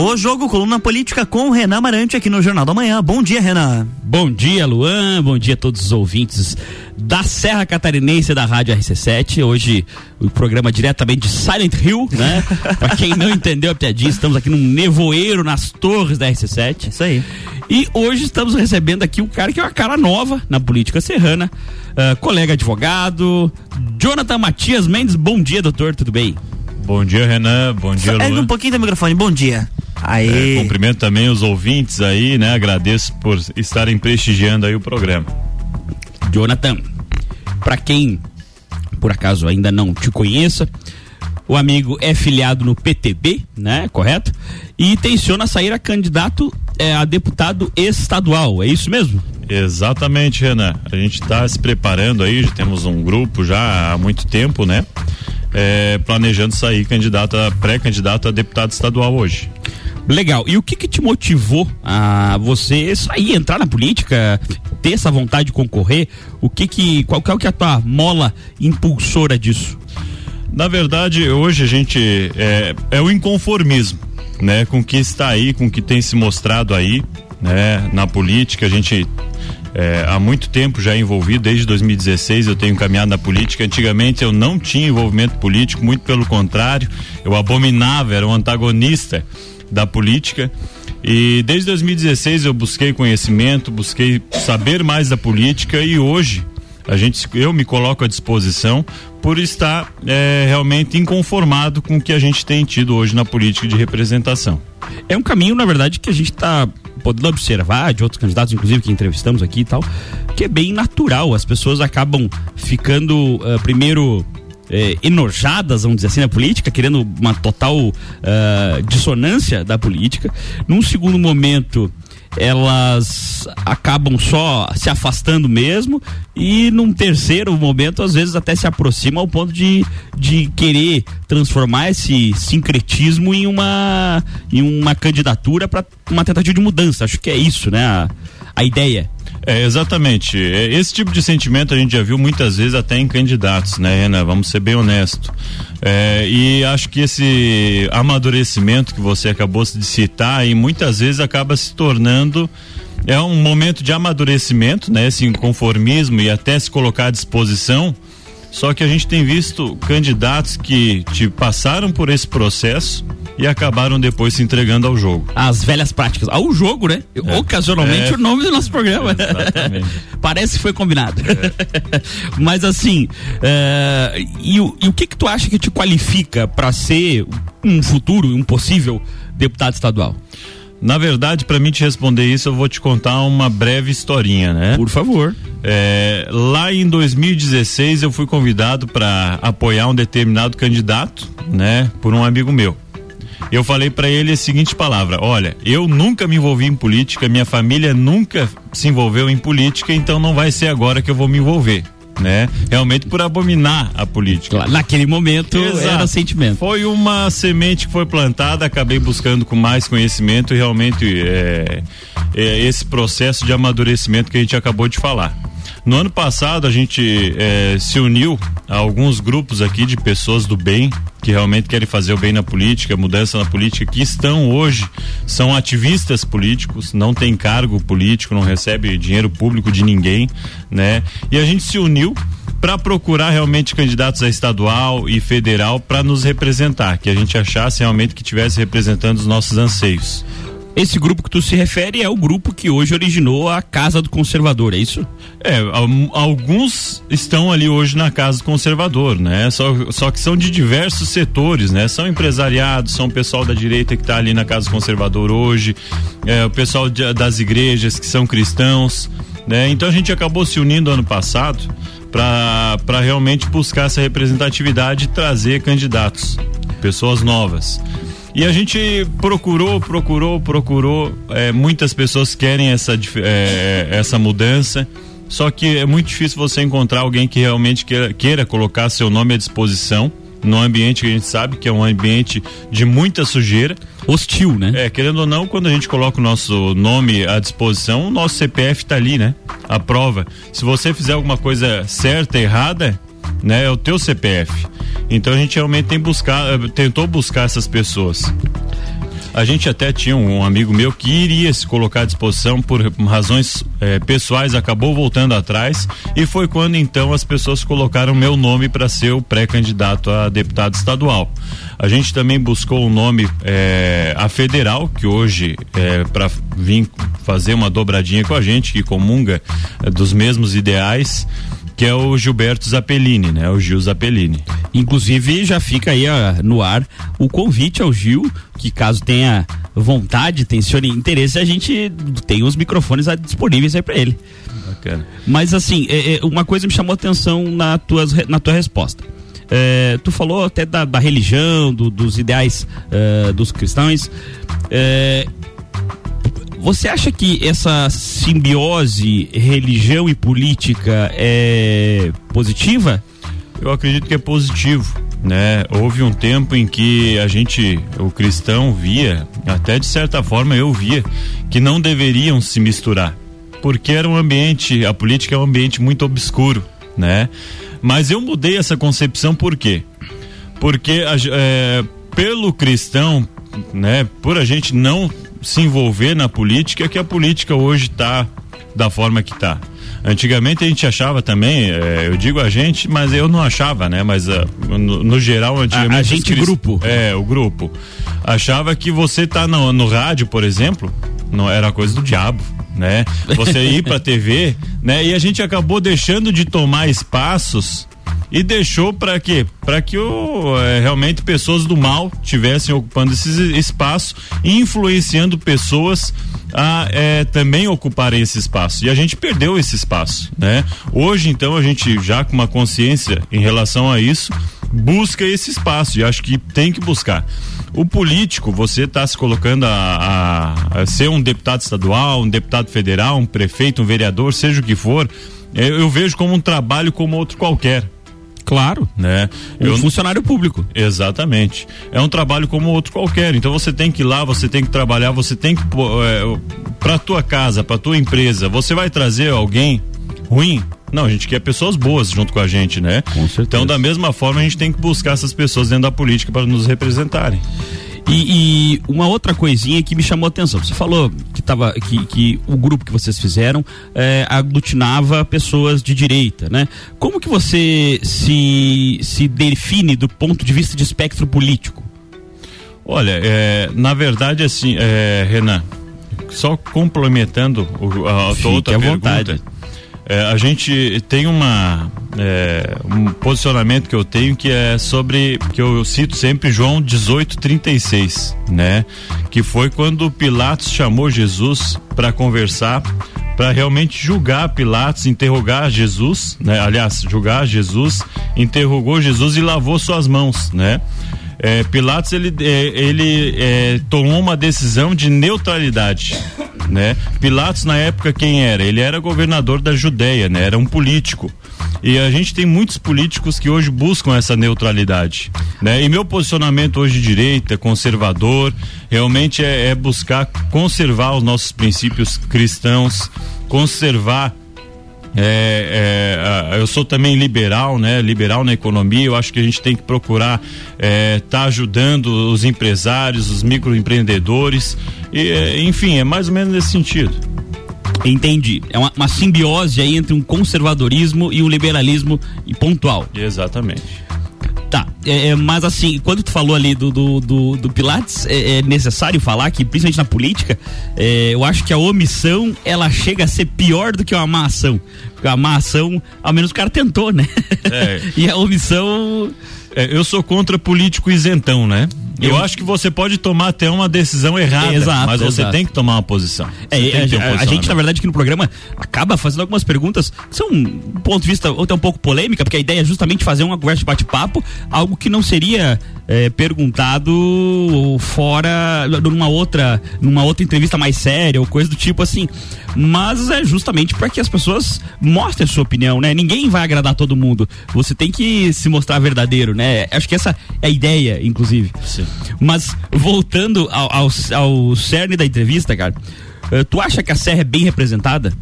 O jogo Coluna Política com o Renan Marante aqui no Jornal da Manhã. Bom dia, Renan. Bom dia, Luan. Bom dia a todos os ouvintes da Serra Catarinense da Rádio RC7. Hoje o programa diretamente de Silent Hill, né? pra quem não entendeu a piadinha, estamos aqui num nevoeiro nas torres da RC7. Isso aí. E hoje estamos recebendo aqui um cara que é uma cara nova na política serrana, uh, colega advogado, Jonathan Matias Mendes. Bom dia, doutor, tudo bem? Bom dia, Renan. Bom dia, Luan. Ergue um pouquinho do microfone. Bom dia. Aí. É, cumprimento também os ouvintes aí, né? Agradeço por estarem prestigiando aí o programa. Jonathan, para quem por acaso ainda não te conheça, o amigo é filiado no PTB, né? Correto? E intenciona sair a candidato é, a deputado estadual, é isso mesmo? Exatamente, Renan. A gente está se preparando aí, já temos um grupo já há muito tempo, né? É, planejando sair candidato a pré-candidato a deputado estadual hoje. Legal. E o que, que te motivou a você sair, entrar na política, ter essa vontade de concorrer? O que que qual, qual que é a tua mola impulsora disso? Na verdade, hoje a gente é, é o inconformismo, né, com o que está aí, com o que tem se mostrado aí, né, na política. A gente é, há muito tempo já envolvido, desde 2016 eu tenho caminhado na política. Antigamente eu não tinha envolvimento político, muito pelo contrário, eu abominava, era um antagonista da política. E desde 2016 eu busquei conhecimento, busquei saber mais da política e hoje a gente, eu me coloco à disposição por estar é, realmente inconformado com o que a gente tem tido hoje na política de representação. É um caminho, na verdade, que a gente está podendo observar de outros candidatos, inclusive que entrevistamos aqui e tal, que é bem natural. As pessoas acabam ficando uh, primeiro eh, enojadas, vamos dizer assim, na política, querendo uma total uh, dissonância da política. Num segundo momento, elas acabam só se afastando mesmo e num terceiro momento às vezes até se aproximam ao ponto de, de querer transformar esse sincretismo em uma em uma candidatura para uma tentativa de mudança. Acho que é isso né a, a ideia é, exatamente. É, esse tipo de sentimento a gente já viu muitas vezes até em candidatos, né, Renan? Vamos ser bem honestos. É, e acho que esse amadurecimento que você acabou de citar e muitas vezes acaba se tornando é um momento de amadurecimento, né? Esse inconformismo e até se colocar à disposição. Só que a gente tem visto candidatos que te passaram por esse processo e acabaram depois se entregando ao jogo. As velhas práticas. Ao jogo, né? É. Ocasionalmente é. o nome do nosso programa. Parece que foi combinado. É. Mas assim, uh, e, o, e o que que tu acha que te qualifica para ser um futuro, um possível deputado estadual? Na verdade, para mim te responder isso, eu vou te contar uma breve historinha, né? Por favor. É, lá em 2016 eu fui convidado para apoiar um determinado candidato, né, por um amigo meu eu falei para ele a seguinte palavra: olha, eu nunca me envolvi em política, minha família nunca se envolveu em política, então não vai ser agora que eu vou me envolver. Né? Realmente por abominar a política. Claro, naquele momento Exato. era sentimento. Foi uma semente que foi plantada, acabei buscando com mais conhecimento e realmente é, é esse processo de amadurecimento que a gente acabou de falar. No ano passado a gente é, se uniu a alguns grupos aqui de pessoas do bem que realmente querem fazer o bem na política, mudança na política, que estão hoje, são ativistas políticos, não tem cargo político, não recebe dinheiro público de ninguém, né? E a gente se uniu para procurar realmente candidatos a estadual e federal para nos representar, que a gente achasse realmente que tivesse representando os nossos anseios. Esse grupo que tu se refere é o grupo que hoje originou a Casa do Conservador, é isso? É, alguns estão ali hoje na Casa do Conservador, né? Só, só que são de diversos setores, né? São empresariados, são o pessoal da direita que está ali na Casa do Conservador hoje, é, o pessoal de, das igrejas que são cristãos, né? Então a gente acabou se unindo ano passado para realmente buscar essa representatividade e trazer candidatos, pessoas novas. E a gente procurou, procurou, procurou. É, muitas pessoas querem essa, é, essa mudança. Só que é muito difícil você encontrar alguém que realmente queira, queira colocar seu nome à disposição num ambiente que a gente sabe que é um ambiente de muita sujeira. Hostil, né? É, querendo ou não, quando a gente coloca o nosso nome à disposição, o nosso CPF está ali, né? A prova. Se você fizer alguma coisa certa, errada, né? É o teu CPF. Então a gente realmente tem buscar, eh, tentou buscar essas pessoas. A gente até tinha um amigo meu que iria se colocar à disposição por razões é, pessoais, acabou voltando atrás e foi quando então as pessoas colocaram meu nome para ser o pré-candidato a deputado estadual. A gente também buscou um nome é, a federal, que hoje é para vir fazer uma dobradinha com a gente, que comunga dos mesmos ideais que é o Gilberto Zappellini, né? O Gil Zappellini. Inclusive, já fica aí no ar o convite ao Gil, que caso tenha vontade, tensione interesse, a gente tem os microfones disponíveis aí para ele. Bacana. Mas assim, é, é, uma coisa me chamou a atenção na, tuas, na tua resposta. É, tu falou até da, da religião, do, dos ideais é, dos cristãos. Você acha que essa simbiose religião e política é positiva? Eu acredito que é positivo, né? Houve um tempo em que a gente, o cristão via, até de certa forma eu via, que não deveriam se misturar, porque era um ambiente, a política é um ambiente muito obscuro, né? Mas eu mudei essa concepção por quê? Porque é, pelo cristão, né, por a gente não se envolver na política, que a política hoje está da forma que está. Antigamente a gente achava também, é, eu digo a gente, mas eu não achava, né? Mas uh, no, no, geral, antigamente. A, a gente crist... grupo. É, o grupo. Achava que você tá no, no rádio, por exemplo, não era coisa do diabo né? Você ir para TV, né? E a gente acabou deixando de tomar espaços e deixou para quê? Para que o, é, realmente pessoas do mal tivessem ocupando esse espaço e influenciando pessoas a é, também ocuparem esse espaço. E a gente perdeu esse espaço, né? Hoje, então, a gente já com uma consciência em relação a isso, busca esse espaço e acho que tem que buscar. O político, você está se colocando a, a, a, ser um deputado estadual, um deputado federal, um prefeito, um vereador, seja o que for, eu, eu vejo como um trabalho como outro qualquer. Claro, né? Um eu, funcionário público. Exatamente. É um trabalho como outro qualquer. Então você tem que ir lá, você tem que trabalhar, você tem que é, para tua casa, para tua empresa, você vai trazer alguém ruim? Não, a gente quer pessoas boas junto com a gente, né? Com certeza. Então, da mesma forma, a gente tem que buscar essas pessoas dentro da política para nos representarem. E, e, uma outra coisinha que me chamou a atenção. Você falou que, tava, que, que o grupo que vocês fizeram é, aglutinava pessoas de direita, né? Como que você se, se define do ponto de vista de espectro político? Olha, é, na verdade, assim, é, Renan, só complementando o, a, a tua outra pergunta. Vontade é, a gente tem uma é, um posicionamento que eu tenho que é sobre que eu, eu cito sempre João 18:36, né? Que foi quando Pilatos chamou Jesus para conversar, para realmente julgar Pilatos, interrogar Jesus, né? Aliás, julgar Jesus, interrogou Jesus e lavou suas mãos, né? É, Pilatos ele, é, ele é, tomou uma decisão de neutralidade, né? Pilatos na época quem era? Ele era governador da Judéia, né? Era um político. E a gente tem muitos políticos que hoje buscam essa neutralidade, né? E meu posicionamento hoje de direita, conservador, realmente é, é buscar conservar os nossos princípios cristãos, conservar é, é, eu sou também liberal, né? Liberal na economia. Eu acho que a gente tem que procurar estar é, tá ajudando os empresários, os microempreendedores. E, é, enfim, é mais ou menos nesse sentido. Entendi. É uma, uma simbiose aí entre um conservadorismo e um liberalismo pontual. Exatamente. Tá, é, é, mas assim, quando tu falou ali do, do, do, do Pilates, é, é, necessário falar que, principalmente na política, é, eu acho que a omissão ela chega a ser pior do que uma má ação. Porque a má ação, ao menos o cara tentou, né? É. e a omissão. É, eu sou contra político isentão, né? Eu, eu acho que você pode tomar até uma decisão errada, exato, mas você tem que tomar uma posição. É, a, um a, gente, na verdade, aqui no programa acaba fazendo algumas perguntas que são, do ponto de vista, até um pouco polêmica, porque a ideia é justamente fazer uma conversa de bate-papo, algo que não seria é, perguntado fora, numa outra, numa outra entrevista mais séria ou coisa do tipo assim. Mas é justamente para que as pessoas mostrem a sua opinião, né? Ninguém vai agradar todo mundo. Você tem que se mostrar verdadeiro, né? Acho que essa é a ideia, inclusive. Sim. Mas voltando ao, ao, ao cerne da entrevista, cara, uh, tu acha que a Serra é bem representada?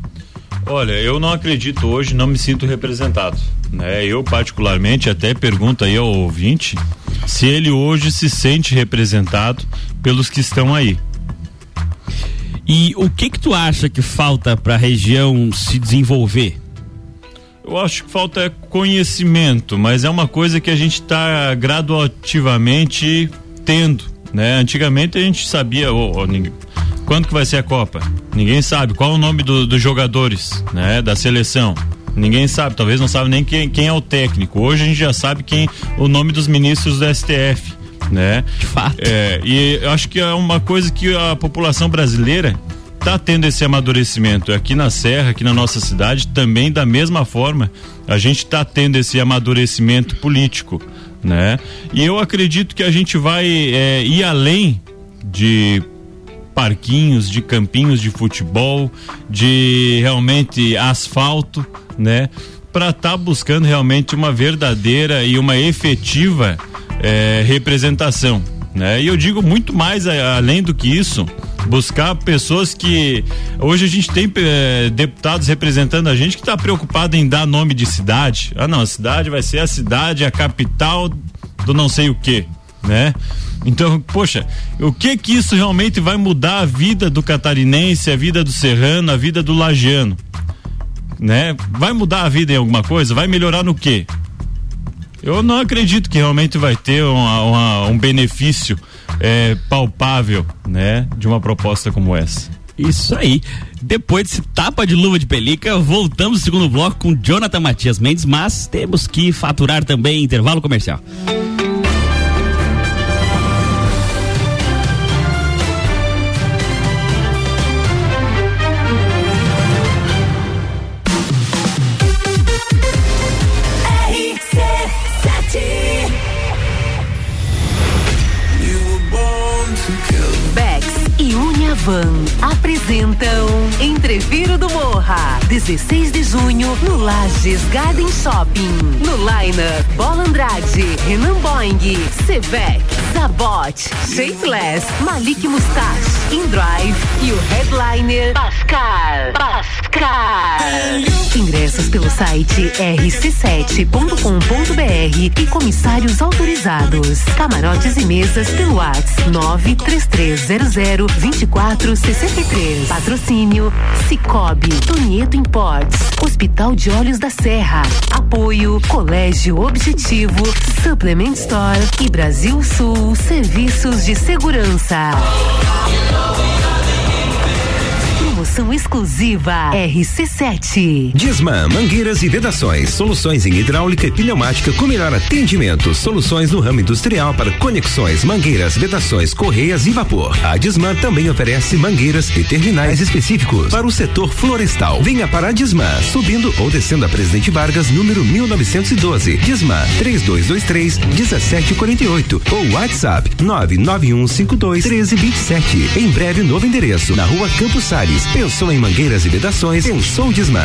Olha, eu não acredito hoje, não me sinto representado. Né? Eu, particularmente, até pergunto aí ao ouvinte se ele hoje se sente representado pelos que estão aí. E o que que tu acha que falta para a região se desenvolver? Eu acho que falta conhecimento, mas é uma coisa que a gente está graduativamente tendo, né? Antigamente a gente sabia, oh, ninguém, quando que vai ser a Copa? Ninguém sabe. Qual o nome do, dos jogadores, né? Da seleção? Ninguém sabe, talvez não sabe nem quem, quem é o técnico. Hoje a gente já sabe quem o nome dos ministros do STF, né? De fato. É, e eu acho que é uma coisa que a população brasileira está tendo esse amadurecimento aqui na Serra, aqui na nossa cidade, também da mesma forma, a gente está tendo esse amadurecimento político, né? E eu acredito que a gente vai é, ir além de parquinhos, de campinhos de futebol, de realmente asfalto, né? Para estar tá buscando realmente uma verdadeira e uma efetiva é, representação, né? E eu digo muito mais a, além do que isso, buscar pessoas que hoje a gente tem é, deputados representando a gente que está preocupado em dar nome de cidade. Ah, não, a cidade vai ser a cidade, a capital do não sei o que, né? Então, poxa, o que que isso realmente vai mudar a vida do catarinense, a vida do serrano, a vida do lagiano? Né? Vai mudar a vida em alguma coisa? Vai melhorar no quê? Eu não acredito que realmente vai ter uma, uma, um benefício é, palpável, né, de uma proposta como essa. Isso aí. Depois desse tapa de luva de pelica, voltamos ao segundo bloco com Jonathan Matias Mendes, mas temos que faturar também intervalo comercial. 16 de junho no Lages Garden Shopping. No Liner, Bola Andrade, Renan Boing, Sevec, Zabot, Shapeless, Malik Mustache, InDrive e o headliner Pascal. Pascal. Ingressos pelo site rc7.com.br e comissários autorizados. Camarotes e mesas pelo WhatsApp 93300 24 463. Patrocínio Cicobi, Tonieto Imports, Hospital de Olhos da Serra. Apoio Colégio Objetivo, Supplement Store e Brasil Sul Serviços de Segurança. Promoção exclusiva RC7. Disman, mangueiras e vedações, soluções em hidráulica e pneumática com melhor atendimento, soluções no ramo industrial para conexões, mangueiras, vedações, correias e vapor. A Disman também oferece mangueiras e terminais específicos para o setor florestal. Venha para a Disman, subindo ou descendo a Presidente Vargas, número 1912. Disman 3223 1748 ou WhatsApp 99152 1327. Em breve novo endereço na Rua Campos Sales Pensou em mangueiras e vedações? Pensou Dismar.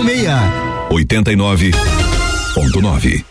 1206 89.9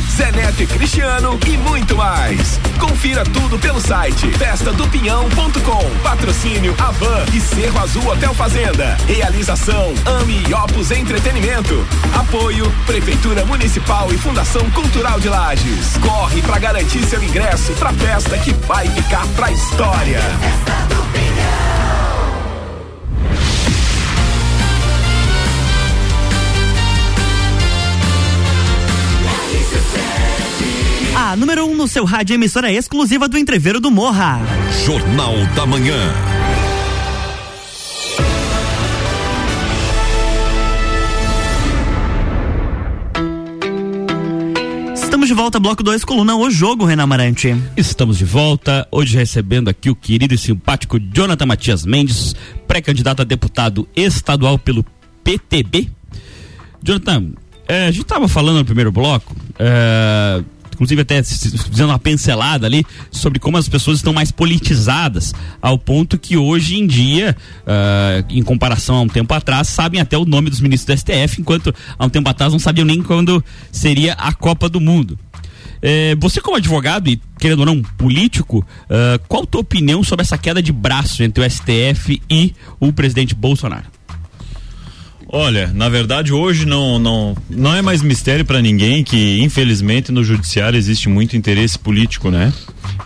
Zé Neto e Cristiano e muito mais. Confira tudo pelo site festadopinhão.com. Patrocínio Avan e Cerro Azul Hotel Fazenda. Realização Ami e Opus Entretenimento. Apoio Prefeitura Municipal e Fundação Cultural de Lages. Corre pra garantir seu ingresso pra festa que vai ficar pra história. A número 1 um no seu rádio emissora exclusiva do Entreveiro do Morra. Jornal da Manhã. Estamos de volta, bloco 2, coluna O Jogo, Renan Amarante. Estamos de volta, hoje recebendo aqui o querido e simpático Jonathan Matias Mendes, pré-candidato a deputado estadual pelo PTB. Jonathan, eh, a gente estava falando no primeiro bloco, eh, inclusive até fazendo uma pincelada ali sobre como as pessoas estão mais politizadas, ao ponto que hoje em dia, eh, em comparação a um tempo atrás, sabem até o nome dos ministros do STF, enquanto há um tempo atrás não sabiam nem quando seria a Copa do Mundo. É, você como advogado e querendo ou não político, ah, qual a tua opinião sobre essa queda de braço entre o STF e o presidente Bolsonaro? Olha, na verdade hoje não não não é mais mistério para ninguém que infelizmente no judiciário existe muito interesse político, né?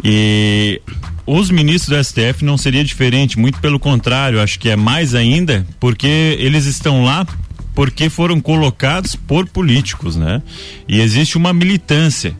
E os ministros do STF não seria diferente, muito pelo contrário, acho que é mais ainda, porque eles estão lá porque foram colocados por políticos, né? E existe uma militância.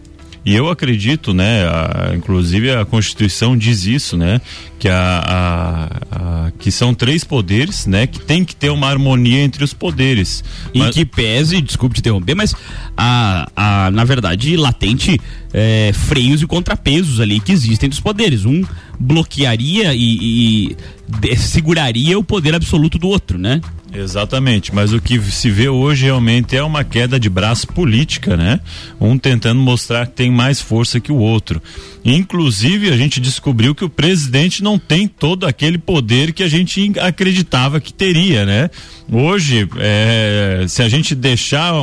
E eu acredito, né, a- inclusive a Constituição diz isso, né, que a, a- a- que são três poderes, né, que tem que ter uma harmonia entre os poderes. Em Mas- que pese, desculpe te interromper, mas a, a, na verdade, latente é, freios e contrapesos ali que existem dos poderes. Um bloquearia e, e seguraria o poder absoluto do outro, né? Exatamente, mas o que se vê hoje realmente é uma queda de braço política, né? Um tentando mostrar que tem mais força que o outro. Inclusive, a gente descobriu que o presidente não tem todo aquele poder que a gente acreditava que teria, né? Hoje, é, se a gente deixar,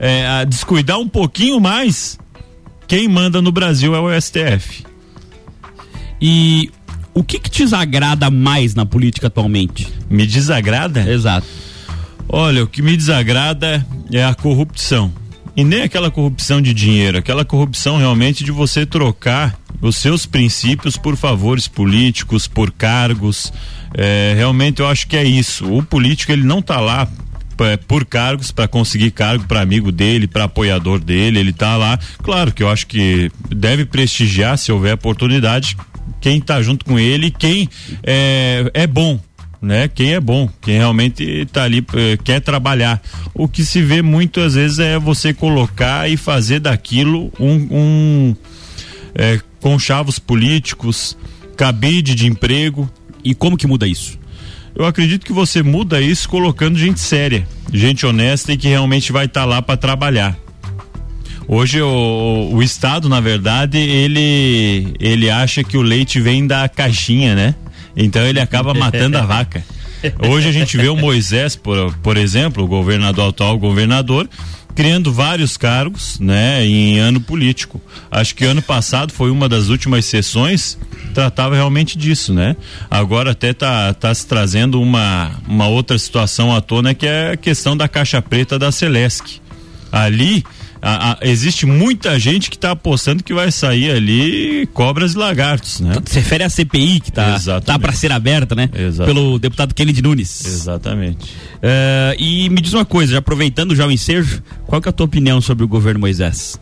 é, a descuidar um pouquinho mais, quem manda no Brasil é o STF. E o que, que te desagrada mais na política atualmente? Me desagrada? Exato. Olha, o que me desagrada é a corrupção. E nem aquela corrupção de dinheiro, aquela corrupção realmente de você trocar os seus princípios por favores políticos, por cargos. É, realmente eu acho que é isso. O político ele não tá lá é, por cargos para conseguir cargo para amigo dele, para apoiador dele, ele tá lá. Claro que eu acho que deve prestigiar se houver oportunidade quem tá junto com ele, quem é, é bom, né? Quem é bom, quem realmente está ali eh, quer trabalhar. O que se vê muitas vezes é você colocar e fazer daquilo um, um conchavos políticos, cabide de emprego. E como que muda isso? Eu acredito que você muda isso colocando gente séria, gente honesta e que realmente vai estar lá para trabalhar. Hoje o, o Estado, na verdade, ele ele acha que o leite vem da caixinha, né? Então ele acaba matando a vaca. Hoje a gente vê o Moisés, por, por exemplo, o governador atual governador, criando vários cargos, né, em ano político. Acho que ano passado foi uma das últimas sessões tratava realmente disso, né? Agora até tá, tá se trazendo uma, uma outra situação à tona que é a questão da caixa preta da Celesc. Ali a- a- existe muita gente que está apostando que vai sair ali cobras e lagartos, né? Se refere à CPI que tá, Exatamente. tá para ser aberta, né? Exatamente. Pelo deputado Kennedy Nunes. Exatamente. Eh, e me diz uma coisa, já aproveitando já o ensejo, qual que é a tua opinião sobre o governo Moisés?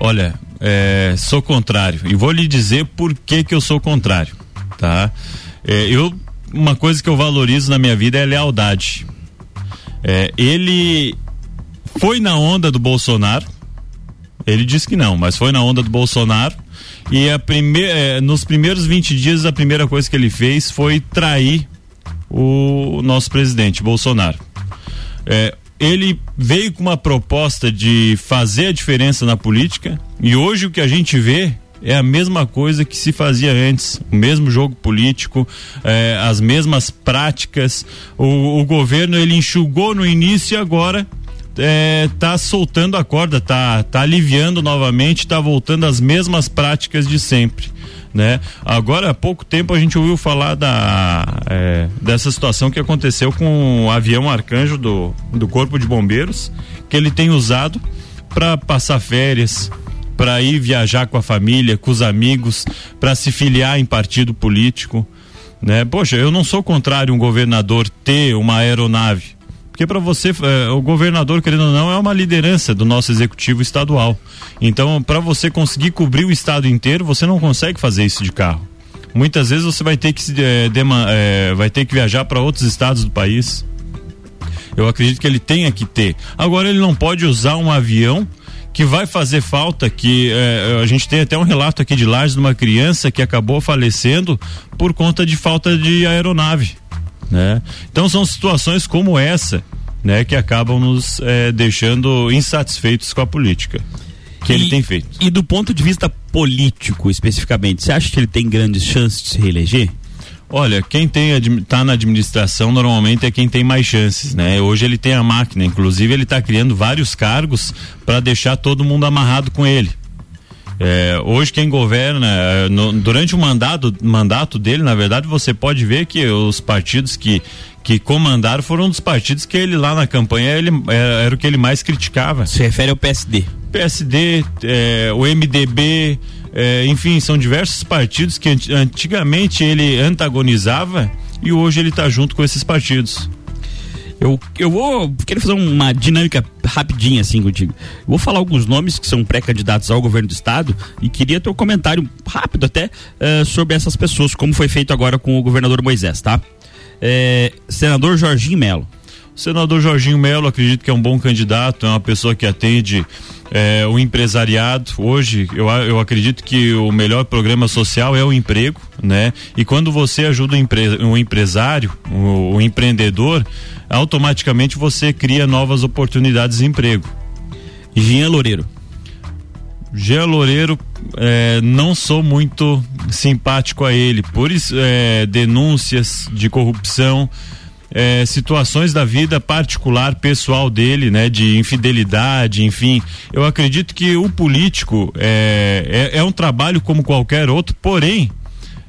Olha, é, sou contrário e vou lhe dizer por que que eu sou contrário, tá? É, eu uma coisa que eu valorizo na minha vida é a lealdade. É, ele foi na onda do Bolsonaro. Ele disse que não, mas foi na onda do Bolsonaro. E a é, nos primeiros 20 dias, a primeira coisa que ele fez foi trair o nosso presidente, Bolsonaro. É, ele veio com uma proposta de fazer a diferença na política e hoje o que a gente vê é a mesma coisa que se fazia antes, o mesmo jogo político, é, as mesmas práticas. O, o governo ele enxugou no início e agora é, tá soltando a corda, tá, tá aliviando novamente, tá voltando às mesmas práticas de sempre. Né? Agora há pouco tempo a gente ouviu falar da, é, dessa situação que aconteceu com o avião Arcanjo do, do Corpo de Bombeiros, que ele tem usado para passar férias, para ir viajar com a família, com os amigos, para se filiar em partido político. Né? Poxa, eu não sou contrário um governador ter uma aeronave. Porque para você, eh, o governador, querendo ou não, é uma liderança do nosso executivo estadual. Então, para você conseguir cobrir o estado inteiro, você não consegue fazer isso de carro. Muitas vezes você vai ter que, eh, dema- eh, vai ter que viajar para outros estados do país. Eu acredito que ele tenha que ter. Agora, ele não pode usar um avião que vai fazer falta, que eh, a gente tem até um relato aqui de Lages de uma criança que acabou falecendo por conta de falta de aeronave né? Então são situações como essa, né, que acabam nos eh, deixando insatisfeitos com a política que ele E- tem feito. E do ponto de vista político, especificamente, você acha que ele tem grandes chances de se reeleger? Olha, quem tem tá na administração normalmente é quem tem mais chances, né? Hoje ele tem a máquina, inclusive ele está criando vários cargos para deixar todo mundo amarrado com ele. É, hoje quem governa é, no- durante o mandato, mandato dele, na verdade, você pode ver que os partidos que que comandaram foram um dos partidos que ele lá na campanha ele era, era o que ele mais criticava. Se refere ao PSD. PSD, é, o MDB, é, enfim, são diversos partidos que anti- antigamente ele antagonizava e hoje ele está junto com esses partidos. Eu, eu vou querer fazer uma dinâmica rapidinha assim contigo. Eu vou falar alguns nomes que são pré-candidatos ao governo do estado e queria ter um comentário rápido até eh, sobre essas pessoas, como foi feito agora com o governador Moisés, tá? Eh, senador Jorginho Melo. Senador Jorginho Melo, acredito que é um bom candidato, é uma pessoa que atende é, o empresariado. Hoje, eu, eu acredito que o melhor programa social é o emprego, né? E quando você ajuda o, empre, o empresário, o, o empreendedor, automaticamente você cria novas oportunidades de emprego. Jean Loureiro. Jean Loureiro, é, não sou muito simpático a ele, por é, denúncias de corrupção, é, situações da vida particular, pessoal dele, né, de infidelidade, enfim. Eu acredito que o político é, é, é um trabalho como qualquer outro, porém.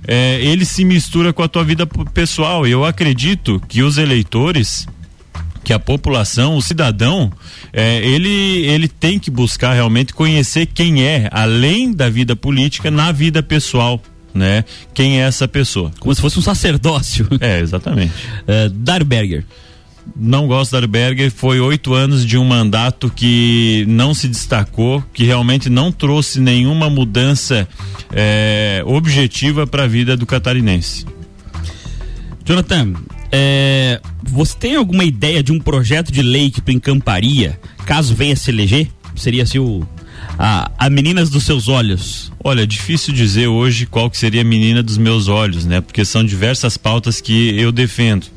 É, ele se mistura com a tua vida pessoal. Eu acredito que os eleitores, que a população, o cidadão, é, ele, ele tem que buscar realmente conhecer quem é, além da vida política, na vida pessoal, né? Quem é essa pessoa. Como se fosse um sacerdócio. É, exatamente. Uh, Dário Berger. Não gosto da Berger, foi oito anos de um mandato que não se destacou, que realmente não trouxe nenhuma mudança é, objetiva para a vida do catarinense. Jonathan, é, você tem alguma ideia de um projeto de lei que tu encamparia, caso venha se eleger? Seria assim o. A, a Meninas dos Seus Olhos. Olha, difícil dizer hoje qual que seria a menina dos meus olhos, né? Porque são diversas pautas que eu defendo.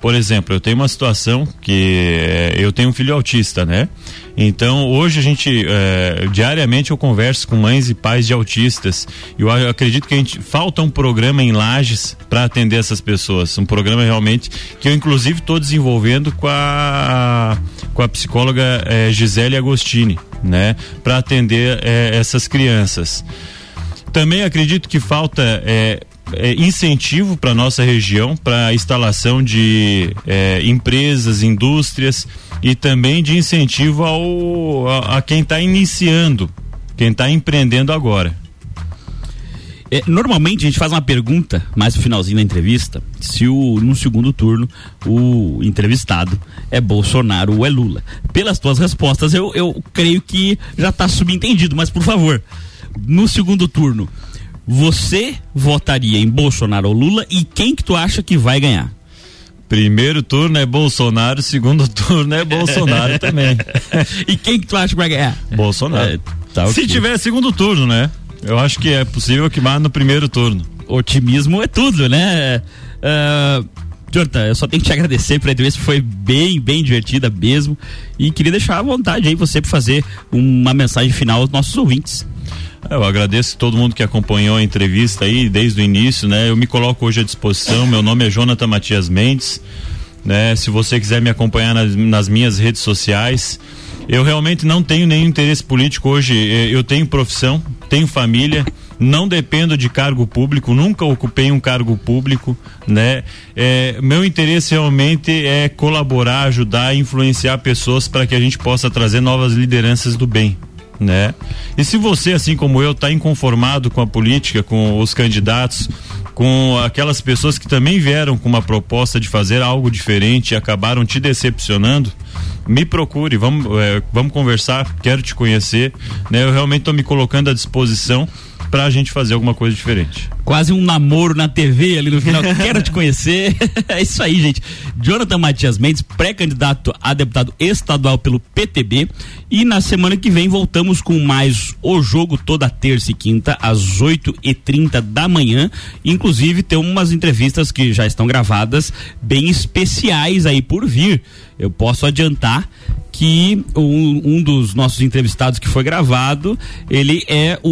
Por exemplo, eu tenho uma situação que eh, eu tenho um filho autista, né? Então, hoje a gente, eh, diariamente eu converso com mães e pais de autistas. E eu acredito que a gente, falta um programa em Lages para atender essas pessoas. Um programa realmente que eu, inclusive, estou desenvolvendo com a, com a psicóloga eh, Gisele Agostini, né? Para atender essas crianças. Também acredito que falta é, incentivo para nossa região, para instalação de é, empresas, indústrias e também de incentivo ao, a, a quem está iniciando, quem está empreendendo agora. É, normalmente a gente faz uma pergunta mais no finalzinho da entrevista, se o no segundo turno o entrevistado é Bolsonaro ou é Lula. Pelas tuas respostas eu, eu creio que já está subentendido, mas por favor, no segundo turno, você votaria em Bolsonaro ou Lula e quem que tu acha que vai ganhar? Primeiro turno é Bolsonaro, segundo turno é Bolsonaro também. e quem que tu acha que vai ganhar? Bolsonaro. É, tá Se tiver segundo turno, né? Eu acho que é possível que vá no primeiro turno. Otimismo é tudo, né? Uh, Jonathan, eu só tenho que te agradecer pela entrevista, foi bem, bem divertida mesmo. E queria deixar à vontade aí você para fazer uma mensagem final aos nossos ouvintes. Eu agradeço todo mundo que acompanhou a entrevista aí desde o início, né? Eu me coloco hoje à disposição. Meu nome é Jonathan Matias Mendes, né? Se você quiser me acompanhar nas, nas minhas redes sociais, eu realmente não tenho nenhum interesse político hoje. Eu tenho profissão, tenho família, não dependo de cargo público, nunca ocupei um cargo público, né? É, meu interesse realmente é colaborar, ajudar, influenciar pessoas para que a gente possa trazer novas lideranças do bem. Né? E se você, assim como eu, está inconformado com a política, com os candidatos, com aquelas pessoas que também vieram com uma proposta de fazer algo diferente e acabaram te decepcionando, me procure, vamos, é, vamos conversar, quero te conhecer, né? Eu realmente estou me colocando à disposição pra gente fazer alguma coisa diferente. Quase um namoro na TV ali no final. Quero te conhecer. é isso aí, gente. Jonathan Matias Mendes, pré-candidato a deputado estadual pelo PTB. E na semana que vem voltamos com mais o jogo toda terça e quinta, às 8 e 30 da manhã. Inclusive, tem umas entrevistas que já estão gravadas, bem especiais aí por vir. Eu posso adiantar que um, um, dos nossos entrevistados que foi gravado, ele é o,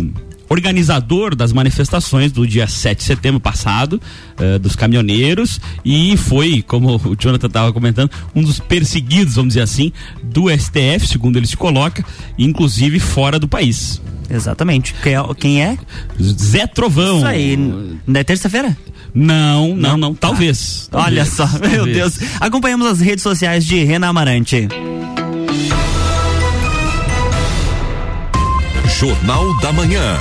o organizador das manifestações do dia 7 de setembro passado, uh, dos caminhoneiros, e foi, como o Jonathan estava comentando, um dos perseguidos, vamos dizer assim, do STF, segundo ele se coloca, inclusive fora do país. Exatamente. Quem é? Quem é? Zé Trovão. Isso aí. Não é terça-feira? Não, não, não. Talvez. Ah, talvez. Olha só, talvez. meu Deus. Acompanhamos as redes sociais de Renan Amarante. Jornal da Manhã.